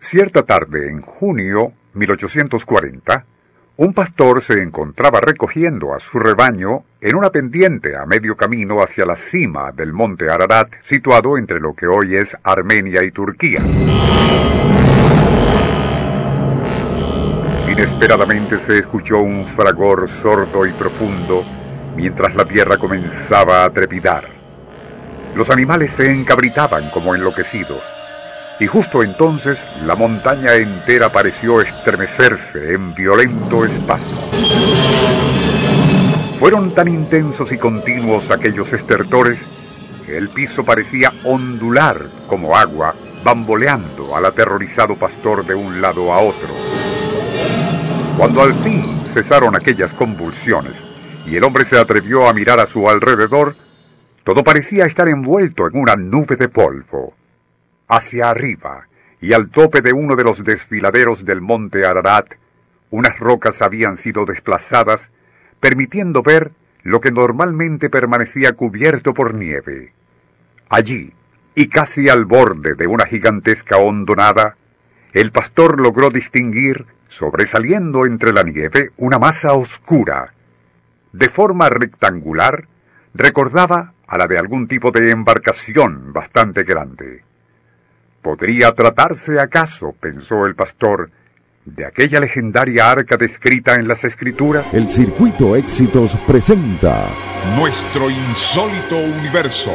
Cierta tarde en junio 1840, un pastor se encontraba recogiendo a su rebaño en una pendiente a medio camino hacia la cima del monte Ararat, situado entre lo que hoy es Armenia y Turquía. Inesperadamente se escuchó un fragor sordo y profundo mientras la tierra comenzaba a trepidar. Los animales se encabritaban como enloquecidos, y justo entonces la montaña entera pareció estremecerse en violento espasmo. Fueron tan intensos y continuos aquellos estertores que el piso parecía ondular como agua, bamboleando al aterrorizado pastor de un lado a otro. Cuando al fin cesaron aquellas convulsiones y el hombre se atrevió a mirar a su alrededor, todo parecía estar envuelto en una nube de polvo. Hacia arriba y al tope de uno de los desfiladeros del monte Ararat, unas rocas habían sido desplazadas, permitiendo ver lo que normalmente permanecía cubierto por nieve. Allí, y casi al borde de una gigantesca hondonada, el pastor logró distinguir sobresaliendo entre la nieve una masa oscura. De forma rectangular, recordaba a la de algún tipo de embarcación bastante grande. ¿Podría tratarse acaso, pensó el pastor, de aquella legendaria arca descrita en las escrituras? El Circuito Éxitos presenta Nuestro insólito universo.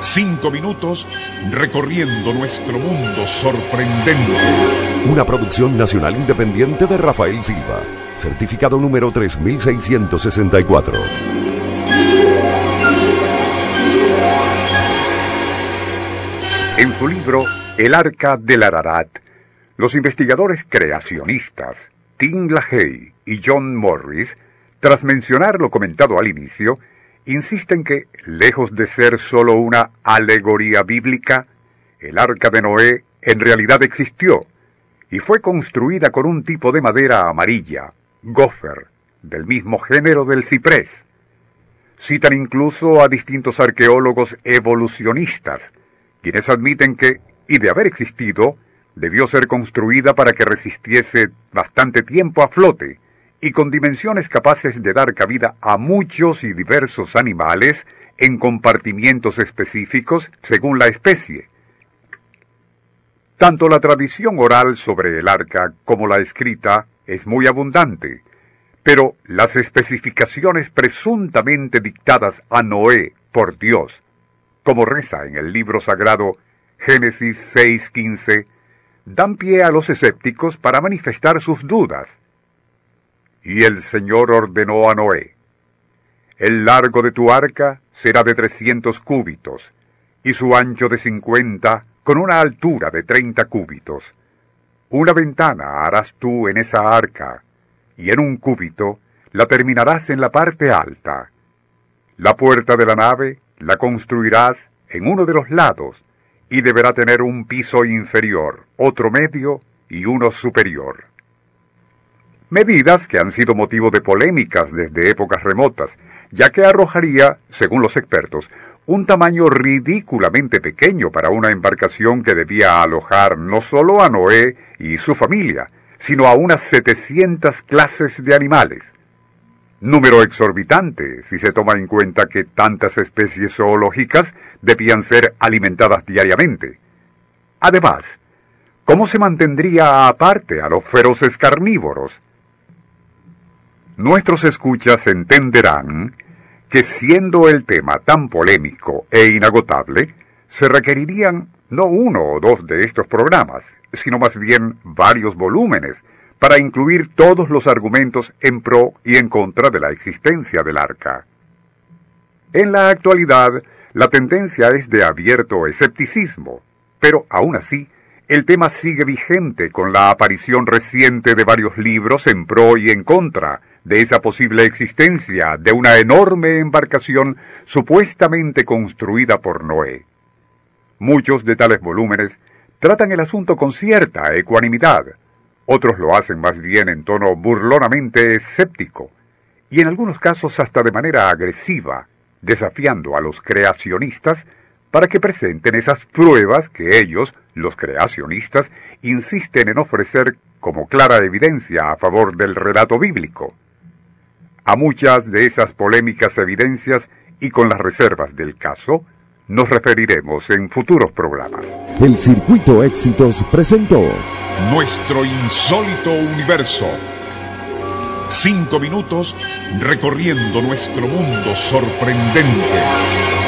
Cinco minutos recorriendo nuestro mundo sorprendente. una producción nacional independiente de Rafael Silva, certificado número 3664. En su libro El Arca del Ararat, los investigadores creacionistas Tim LaHaye y John Morris, tras mencionar lo comentado al inicio, insisten que, lejos de ser sólo una alegoría bíblica, el Arca de Noé en realidad existió y fue construida con un tipo de madera amarilla, gopher, del mismo género del ciprés. Citan incluso a distintos arqueólogos evolucionistas, quienes admiten que, y de haber existido, debió ser construida para que resistiese bastante tiempo a flote y con dimensiones capaces de dar cabida a muchos y diversos animales en compartimientos específicos según la especie. Tanto la tradición oral sobre el arca como la escrita es muy abundante, pero las especificaciones presuntamente dictadas a Noé por Dios, como reza en el libro sagrado Génesis 6:15, dan pie a los escépticos para manifestar sus dudas. Y el Señor ordenó a Noé, El largo de tu arca será de trescientos cúbitos, y su ancho de cincuenta, con una altura de treinta cúbitos. Una ventana harás tú en esa arca, y en un cúbito la terminarás en la parte alta. La puerta de la nave la construirás en uno de los lados, y deberá tener un piso inferior, otro medio y uno superior. Medidas que han sido motivo de polémicas desde épocas remotas, ya que arrojaría, según los expertos, un tamaño ridículamente pequeño para una embarcación que debía alojar no solo a Noé y su familia, sino a unas 700 clases de animales. Número exorbitante si se toma en cuenta que tantas especies zoológicas debían ser alimentadas diariamente. Además, ¿cómo se mantendría aparte a los feroces carnívoros? Nuestros escuchas entenderán que siendo el tema tan polémico e inagotable, se requerirían no uno o dos de estos programas, sino más bien varios volúmenes, para incluir todos los argumentos en pro y en contra de la existencia del arca. En la actualidad, la tendencia es de abierto escepticismo, pero aún así, el tema sigue vigente con la aparición reciente de varios libros en pro y en contra de esa posible existencia de una enorme embarcación supuestamente construida por Noé. Muchos de tales volúmenes tratan el asunto con cierta ecuanimidad, otros lo hacen más bien en tono burlonamente escéptico, y en algunos casos hasta de manera agresiva, desafiando a los creacionistas para que presenten esas pruebas que ellos, los creacionistas, insisten en ofrecer como clara evidencia a favor del relato bíblico. A muchas de esas polémicas evidencias y con las reservas del caso, nos referiremos en futuros programas. El Circuito Éxitos presentó Nuestro insólito universo. Cinco minutos recorriendo nuestro mundo sorprendente.